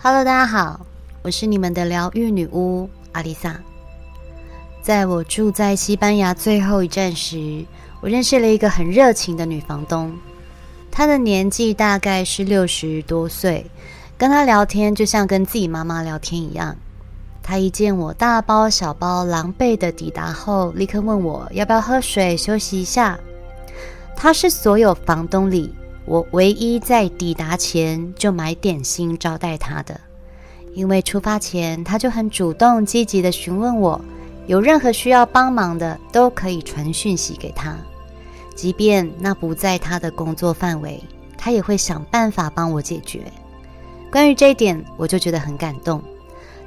Hello，大家好，我是你们的疗愈女巫阿丽萨。在我住在西班牙最后一站时，我认识了一个很热情的女房东。她的年纪大概是六十多岁，跟她聊天就像跟自己妈妈聊天一样。她一见我大包小包、狼狈的抵达后，立刻问我要不要喝水休息一下。她是所有房东里我唯一在抵达前就买点心招待他的，因为出发前他就很主动积极地询问我。有任何需要帮忙的，都可以传讯息给他，即便那不在他的工作范围，他也会想办法帮我解决。关于这一点，我就觉得很感动。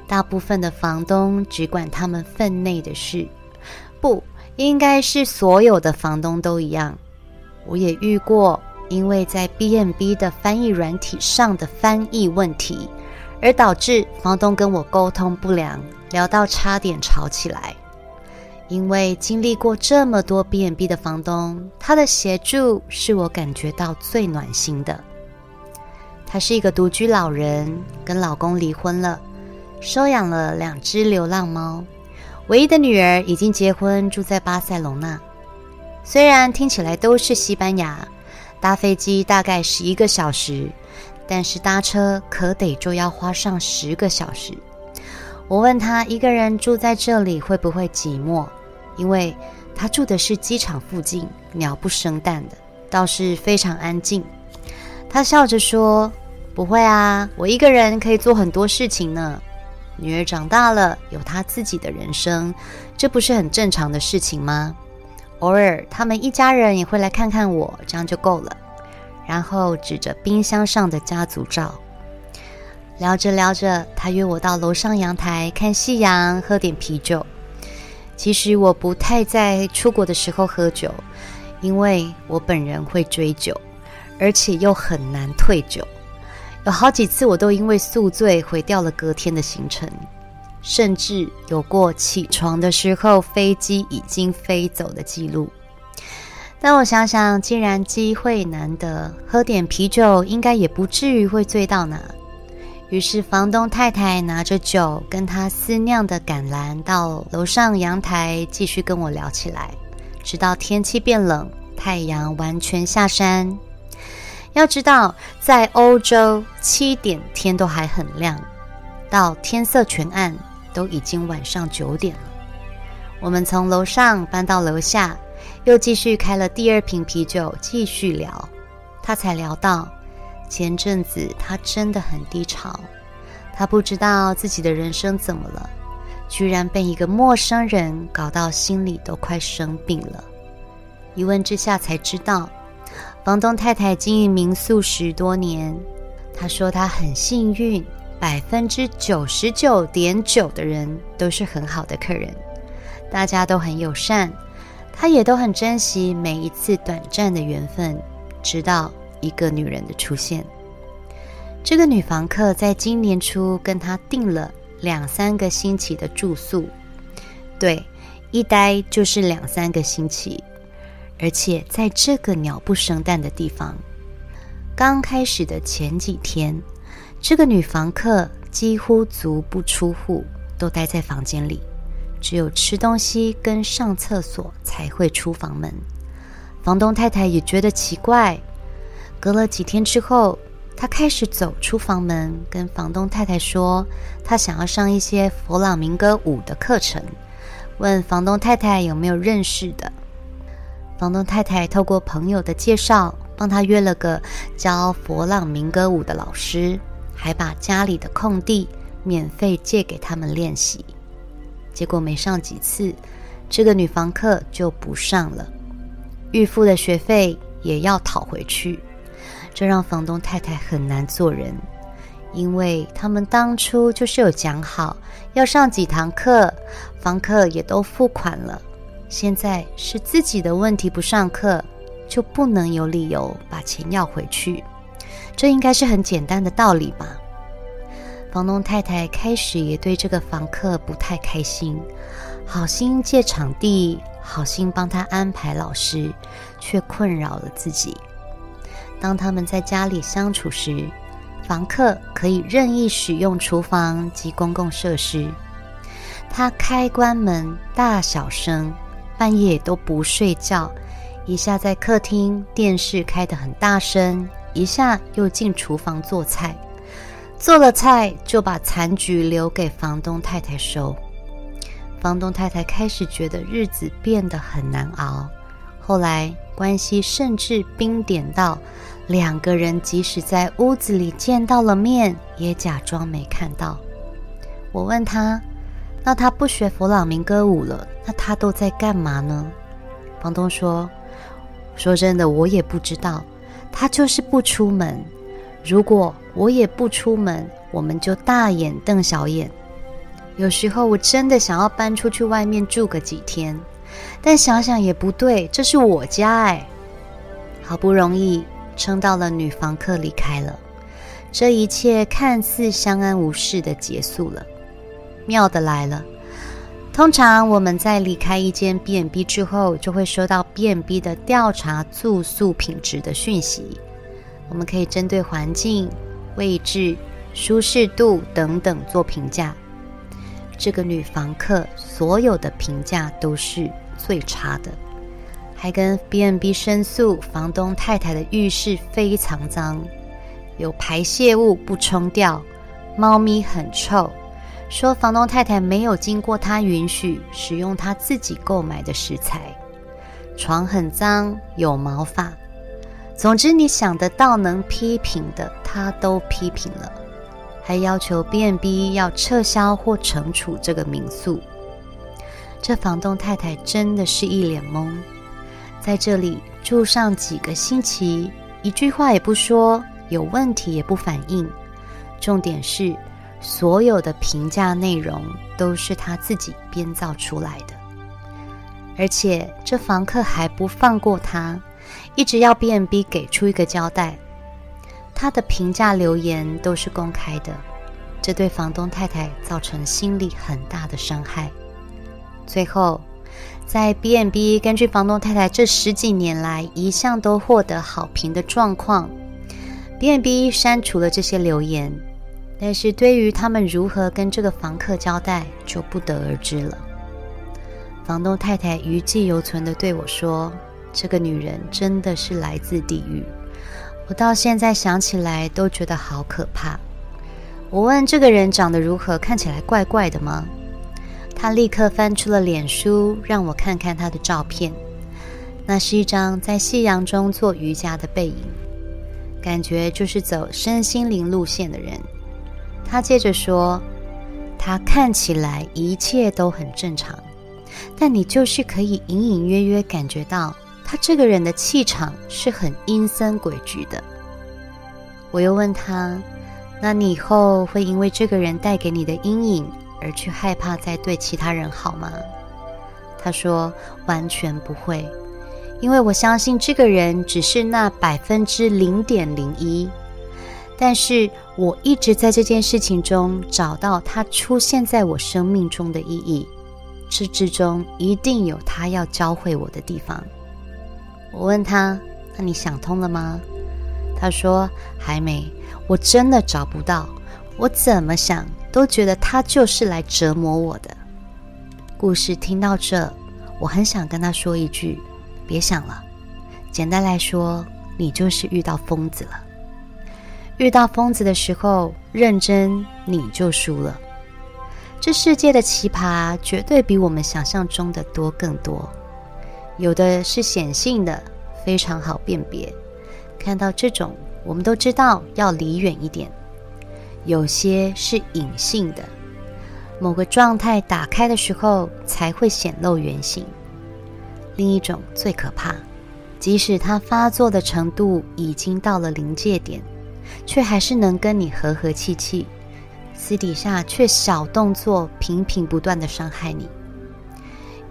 大部分的房东只管他们分内的事，不应该是所有的房东都一样。我也遇过，因为在 B&B 的翻译软体上的翻译问题，而导致房东跟我沟通不良。聊到差点吵起来，因为经历过这么多 B&B 的房东，他的协助是我感觉到最暖心的。他是一个独居老人，跟老公离婚了，收养了两只流浪猫，唯一的女儿已经结婚，住在巴塞隆纳。虽然听起来都是西班牙，搭飞机大概十一个小时，但是搭车可得就要花上十个小时。我问他一个人住在这里会不会寂寞，因为他住的是机场附近，鸟不生蛋的，倒是非常安静。他笑着说：“不会啊，我一个人可以做很多事情呢。女儿长大了，有她自己的人生，这不是很正常的事情吗？偶尔他们一家人也会来看看我，这样就够了。”然后指着冰箱上的家族照。聊着聊着，他约我到楼上阳台看夕阳，喝点啤酒。其实我不太在出国的时候喝酒，因为我本人会追酒，而且又很难退酒。有好几次我都因为宿醉毁掉了隔天的行程，甚至有过起床的时候飞机已经飞走的记录。但我想想，既然机会难得，喝点啤酒应该也不至于会醉到哪。于是，房东太太拿着酒跟她私酿的橄榄到楼上阳台继续跟我聊起来，直到天气变冷，太阳完全下山。要知道，在欧洲七点天都还很亮，到天色全暗都已经晚上九点了。我们从楼上搬到楼下，又继续开了第二瓶啤酒，继续聊。他才聊到。前阵子他真的很低潮，他不知道自己的人生怎么了，居然被一个陌生人搞到心里都快生病了。一问之下才知道，房东太太经营民宿十多年，他说他很幸运，百分之九十九点九的人都是很好的客人，大家都很友善，他也都很珍惜每一次短暂的缘分，直到。一个女人的出现，这个女房客在今年初跟他订了两三个星期的住宿，对，一待就是两三个星期，而且在这个鸟不生蛋的地方。刚开始的前几天，这个女房客几乎足不出户，都待在房间里，只有吃东西跟上厕所才会出房门。房东太太也觉得奇怪。隔了几天之后，她开始走出房门，跟房东太太说，她想要上一些佛朗明哥舞的课程，问房东太太有没有认识的。房东太太透过朋友的介绍，帮他约了个教佛朗明哥舞的老师，还把家里的空地免费借给他们练习。结果没上几次，这个女房客就不上了，预付的学费也要讨回去。这让房东太太很难做人，因为他们当初就是有讲好要上几堂课，房客也都付款了。现在是自己的问题，不上课就不能有理由把钱要回去。这应该是很简单的道理吧？房东太太开始也对这个房客不太开心，好心借场地，好心帮他安排老师，却困扰了自己。当他们在家里相处时，房客可以任意使用厨房及公共设施。他开关门大小声，半夜都不睡觉，一下在客厅电视开得很大声，一下又进厨房做菜，做了菜就把残局留给房东太太收。房东太太开始觉得日子变得很难熬，后来关系甚至冰点到两个人即使在屋子里见到了面，也假装没看到。我问他。那他不学佛朗明哥舞了，那他都在干嘛呢？房东说：“说真的，我也不知道。他就是不出门。如果我也不出门，我们就大眼瞪小眼。有时候我真的想要搬出去外面住个几天，但想想也不对，这是我家哎。好不容易撑到了女房客离开了，这一切看似相安无事的结束了。”妙的来了，通常我们在离开一间 B&B 之后，就会收到 B&B 的调查住宿品质的讯息。我们可以针对环境、位置、舒适度等等做评价。这个女房客所有的评价都是最差的，还跟 B&B 申诉房东太太的浴室非常脏，有排泄物不冲掉，猫咪很臭。说房东太太没有经过他允许使用他自己购买的食材，床很脏，有毛发。总之，你想得到能批评的，他都批评了，还要求 B&B 要撤销或惩处这个民宿。这房东太太真的是一脸懵，在这里住上几个星期，一句话也不说，有问题也不反应，重点是。所有的评价内容都是他自己编造出来的，而且这房客还不放过他，一直要 B&B 给出一个交代。他的评价留言都是公开的，这对房东太太造成心理很大的伤害。最后，在 B&B 根据房东太太这十几年来一向都获得好评的状况，B&B 删除了这些留言。但是对于他们如何跟这个房客交代，就不得而知了。房东太太余悸犹存地对我说：“这个女人真的是来自地狱，我到现在想起来都觉得好可怕。”我问这个人长得如何，看起来怪怪的吗？他立刻翻出了脸书，让我看看他的照片。那是一张在夕阳中做瑜伽的背影，感觉就是走身心灵路线的人。他接着说：“他看起来一切都很正常，但你就是可以隐隐约约感觉到他这个人的气场是很阴森诡谲的。”我又问他：“那你以后会因为这个人带给你的阴影而去害怕再对其他人好吗？”他说：“完全不会，因为我相信这个人只是那百分之零点零一。”但是我一直在这件事情中找到他出现在我生命中的意义，这之中一定有他要教会我的地方。我问他：“那你想通了吗？”他说：“还没，我真的找不到。我怎么想都觉得他就是来折磨我的。”故事听到这，我很想跟他说一句：“别想了。”简单来说，你就是遇到疯子了。遇到疯子的时候，认真你就输了。这世界的奇葩绝对比我们想象中的多更多，有的是显性的，非常好辨别。看到这种，我们都知道要离远一点。有些是隐性的，某个状态打开的时候才会显露原形。另一种最可怕，即使它发作的程度已经到了临界点。却还是能跟你和和气气，私底下却小动作频频不断的伤害你。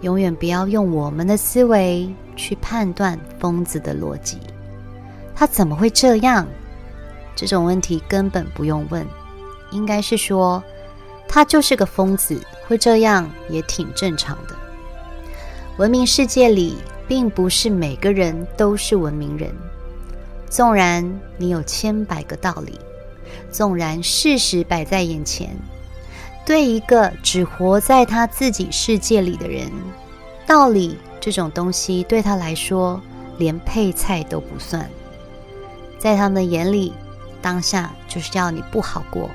永远不要用我们的思维去判断疯子的逻辑，他怎么会这样？这种问题根本不用问，应该是说他就是个疯子，会这样也挺正常的。文明世界里，并不是每个人都是文明人。纵然你有千百个道理，纵然事实摆在眼前，对一个只活在他自己世界里的人，道理这种东西对他来说连配菜都不算。在他们的眼里，当下就是要你不好过，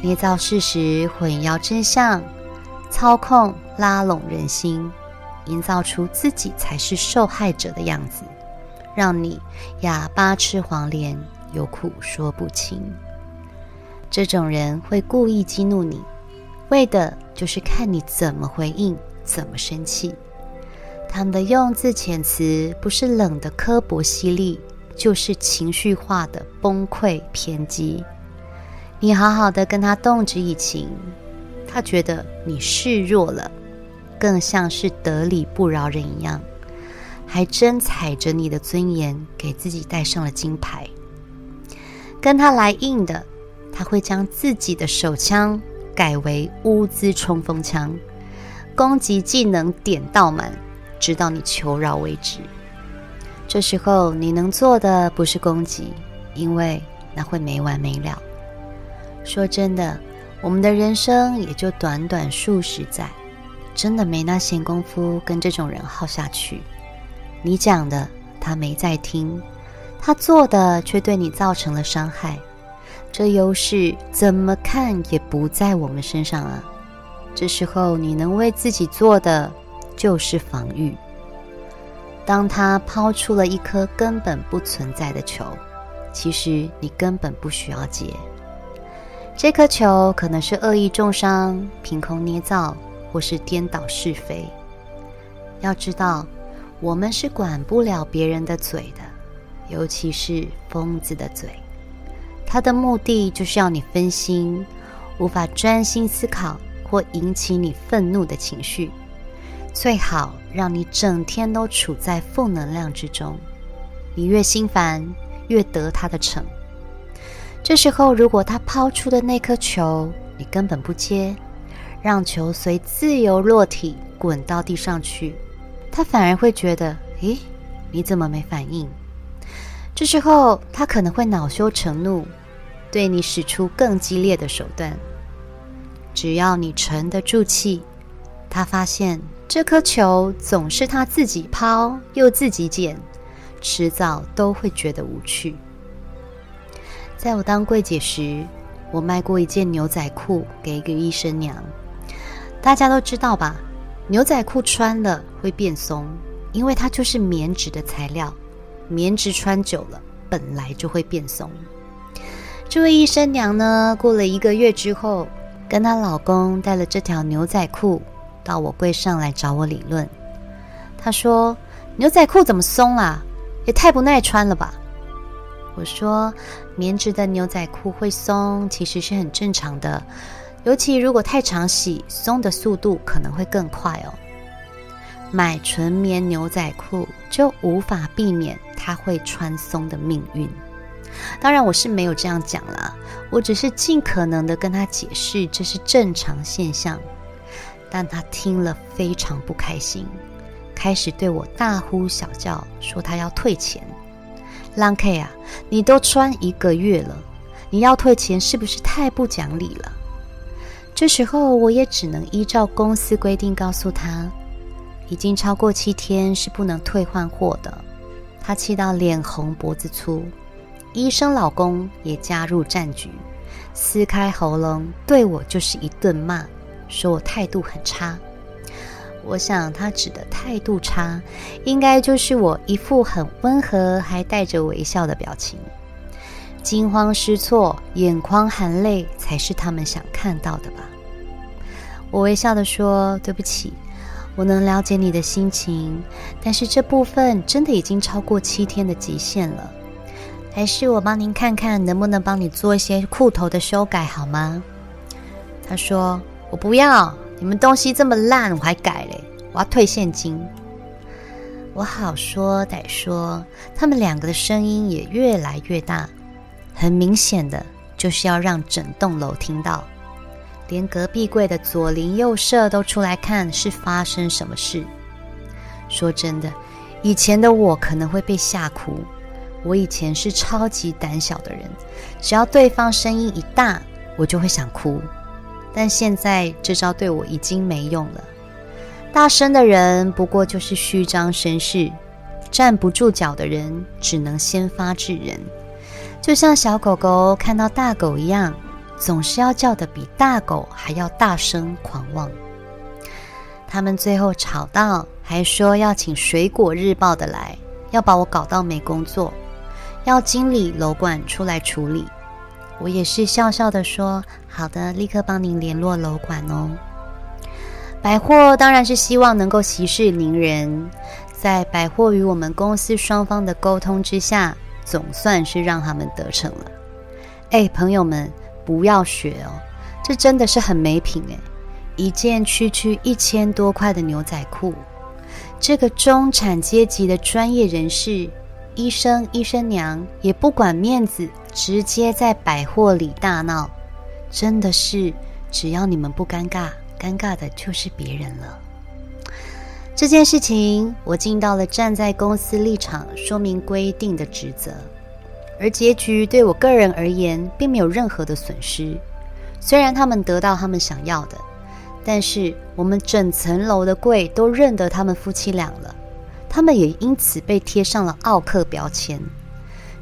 捏造事实，混淆真相，操控拉拢人心，营造出自己才是受害者的样子，让你哑巴吃黄连，有苦说不清。这种人会故意激怒你，为的就是看你怎么回应，怎么生气。他们的用字遣词不是冷的刻薄犀利，就是情绪化的崩溃偏激。你好好的跟他动之以情，他觉得你示弱了，更像是得理不饶人一样，还真踩着你的尊严，给自己戴上了金牌。跟他来硬的，他会将自己的手枪改为乌兹冲锋枪，攻击技能点到满，直到你求饶为止。这时候你能做的不是攻击，因为那会没完没了。说真的，我们的人生也就短短数十载，真的没那闲工夫跟这种人耗下去。你讲的他没在听。他做的却对你造成了伤害，这优势怎么看也不在我们身上啊！这时候你能为自己做的就是防御。当他抛出了一颗根本不存在的球，其实你根本不需要接。这颗球可能是恶意中伤、凭空捏造，或是颠倒是非。要知道，我们是管不了别人的嘴的。尤其是疯子的嘴，他的目的就是要你分心，无法专心思考，或引起你愤怒的情绪，最好让你整天都处在负能量之中。你越心烦，越得他的逞。这时候，如果他抛出的那颗球，你根本不接，让球随自由落体滚到地上去，他反而会觉得：诶，你怎么没反应？这时候，他可能会恼羞成怒，对你使出更激烈的手段。只要你沉得住气，他发现这颗球总是他自己抛又自己捡，迟早都会觉得无趣。在我当柜姐时，我卖过一件牛仔裤给一个医生娘。大家都知道吧？牛仔裤穿了会变松，因为它就是棉质的材料。棉质穿久了，本来就会变松。这位医生娘呢，过了一个月之后，跟她老公带了这条牛仔裤到我柜上来找我理论。她说：“牛仔裤怎么松啦？也太不耐穿了吧？”我说：“棉质的牛仔裤会松，其实是很正常的，尤其如果太常洗，松的速度可能会更快哦。”买纯棉牛仔裤就无法避免它会穿松的命运。当然，我是没有这样讲啦，我只是尽可能的跟他解释这是正常现象。但他听了非常不开心，开始对我大呼小叫，说他要退钱。郎 K 啊，你都穿一个月了，你要退钱是不是太不讲理了？这时候我也只能依照公司规定告诉他。已经超过七天是不能退换货的，他气到脸红脖子粗，医生老公也加入战局，撕开喉咙对我就是一顿骂，说我态度很差。我想他指的态度差，应该就是我一副很温和还带着微笑的表情，惊慌失措、眼眶含泪才是他们想看到的吧。我微笑地说：“对不起。”我能了解你的心情，但是这部分真的已经超过七天的极限了。还是我帮您看看能不能帮你做一些裤头的修改好吗？他说：“我不要，你们东西这么烂，我还改嘞，我要退现金。”我好说歹说，他们两个的声音也越来越大，很明显的就是要让整栋楼听到。连隔壁柜的左邻右舍都出来看是发生什么事。说真的，以前的我可能会被吓哭，我以前是超级胆小的人，只要对方声音一大，我就会想哭。但现在这招对我已经没用了。大声的人不过就是虚张声势，站不住脚的人只能先发制人，就像小狗狗看到大狗一样，总是要叫得比大狗还要大声狂妄。他们最后吵到还说要请《水果日报》的来，要把我搞到没工作。要经理楼管出来处理，我也是笑笑的说：“好的，立刻帮您联络楼管哦。”百货当然是希望能够息事宁人，在百货与我们公司双方的沟通之下，总算是让他们得逞了。哎，朋友们，不要学哦，这真的是很没品哎！一件区区一千多块的牛仔裤，这个中产阶级的专业人士。医生、医生娘也不管面子，直接在百货里大闹。真的是，只要你们不尴尬，尴尬的就是别人了。这件事情，我尽到了站在公司立场说明规定的职责，而结局对我个人而言，并没有任何的损失。虽然他们得到他们想要的，但是我们整层楼的柜都认得他们夫妻俩了。他们也因此被贴上了奥客标签。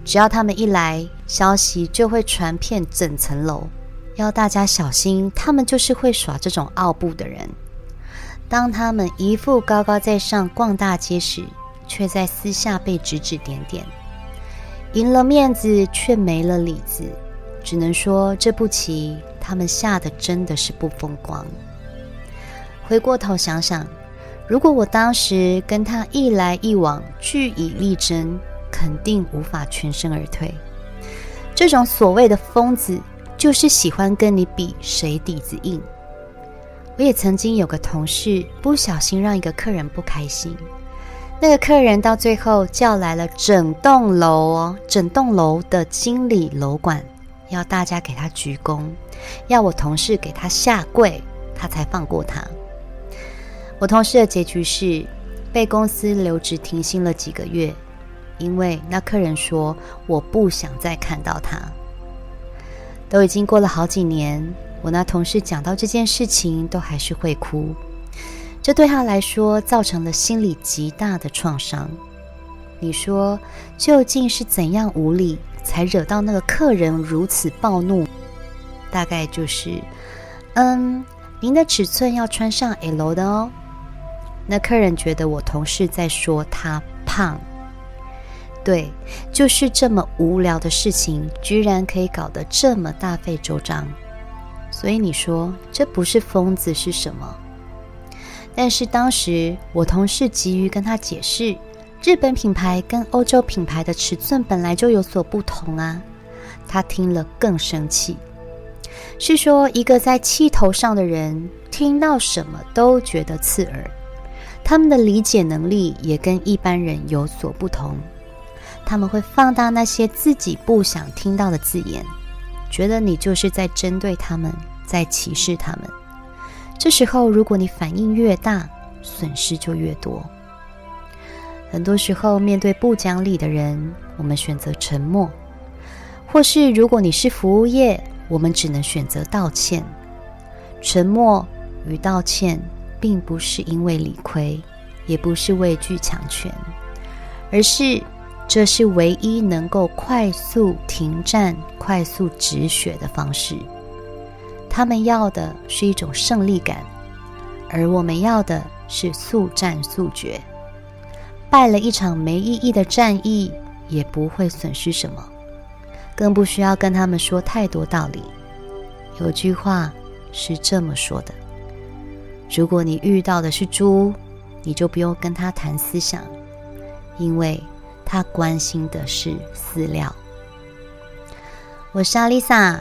只要他们一来，消息就会传遍整层楼，要大家小心。他们就是会耍这种奥步的人。当他们一副高高在上逛大街时，却在私下被指指点点，赢了面子却没了里子。只能说这步棋他们下的真的是不风光。回过头想想。如果我当时跟他一来一往，据以力争，肯定无法全身而退。这种所谓的疯子，就是喜欢跟你比谁底子硬。我也曾经有个同事不小心让一个客人不开心，那个客人到最后叫来了整栋楼哦，整栋楼的经理楼管，要大家给他鞠躬，要我同事给他下跪，他才放过他。我同事的结局是被公司留职停薪了几个月，因为那客人说我不想再看到他。都已经过了好几年，我那同事讲到这件事情都还是会哭，这对他来说造成了心理极大的创伤。你说究竟是怎样无理，才惹到那个客人如此暴怒？大概就是，嗯，您的尺寸要穿上 L 的哦。那客人觉得我同事在说他胖，对，就是这么无聊的事情，居然可以搞得这么大费周章。所以你说这不是疯子是什么？但是当时我同事急于跟他解释，日本品牌跟欧洲品牌的尺寸本来就有所不同啊。他听了更生气，是说一个在气头上的人听到什么都觉得刺耳。他们的理解能力也跟一般人有所不同，他们会放大那些自己不想听到的字眼，觉得你就是在针对他们，在歧视他们。这时候，如果你反应越大，损失就越多。很多时候，面对不讲理的人，我们选择沉默；或是如果你是服务业，我们只能选择道歉。沉默与道歉。并不是因为理亏，也不是畏惧强权，而是这是唯一能够快速停战、快速止血的方式。他们要的是一种胜利感，而我们要的是速战速决。败了一场没意义的战役，也不会损失什么，更不需要跟他们说太多道理。有句话是这么说的。如果你遇到的是猪，你就不用跟他谈思想，因为他关心的是饲料。我是阿丽萨，